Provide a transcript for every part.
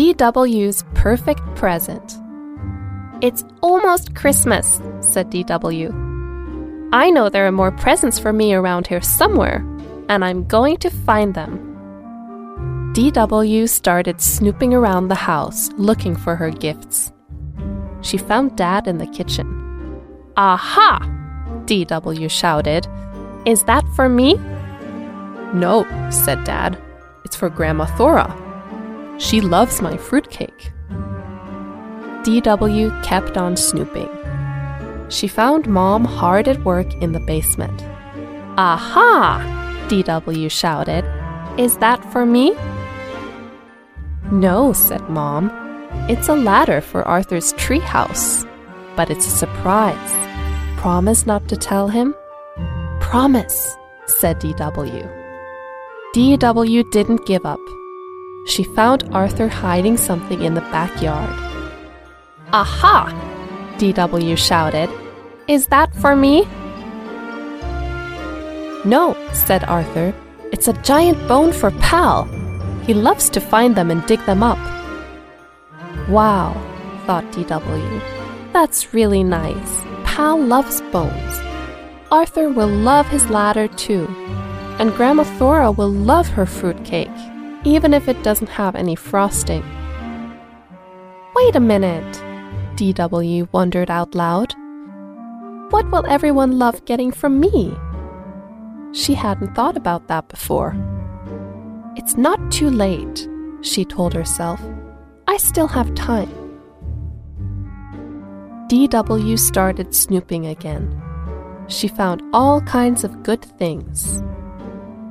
DW's perfect present. It's almost Christmas, said DW. I know there are more presents for me around here somewhere, and I'm going to find them. DW started snooping around the house looking for her gifts. She found Dad in the kitchen. Aha! DW shouted. Is that for me? No, said Dad. It's for Grandma Thora. She loves my fruitcake. DW kept on snooping. She found Mom hard at work in the basement. Aha! DW shouted. Is that for me? No, said Mom. It's a ladder for Arthur's treehouse. But it's a surprise. Promise not to tell him? Promise, said DW. DW didn't give up. She found Arthur hiding something in the backyard. Aha! DW shouted. Is that for me? No, said Arthur. It's a giant bone for Pal. He loves to find them and dig them up. Wow, thought DW. That's really nice. Pal loves bones. Arthur will love his ladder too. And Grandma Thora will love her fruitcake, even if it doesn't have any frosting. Wait a minute, DW wondered out loud. What will everyone love getting from me? She hadn't thought about that before. It's not too late, she told herself. I still have time. DW started snooping again. She found all kinds of good things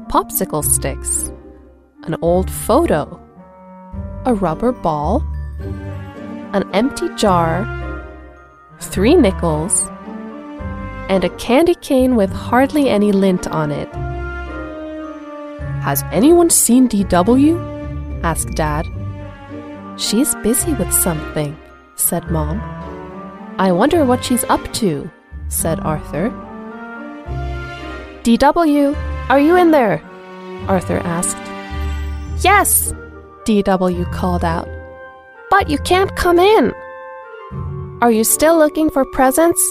popsicle sticks, an old photo, a rubber ball, an empty jar, three nickels, and a candy cane with hardly any lint on it. Has anyone seen DW? asked Dad. She's busy with something, said Mom. I wonder what she's up to, said Arthur. DW, are you in there? Arthur asked. Yes, DW called out. But you can't come in. Are you still looking for presents?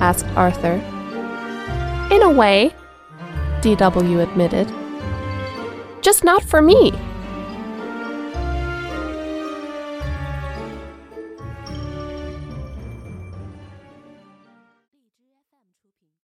asked Arthur. In a way, DW admitted. Just not for me,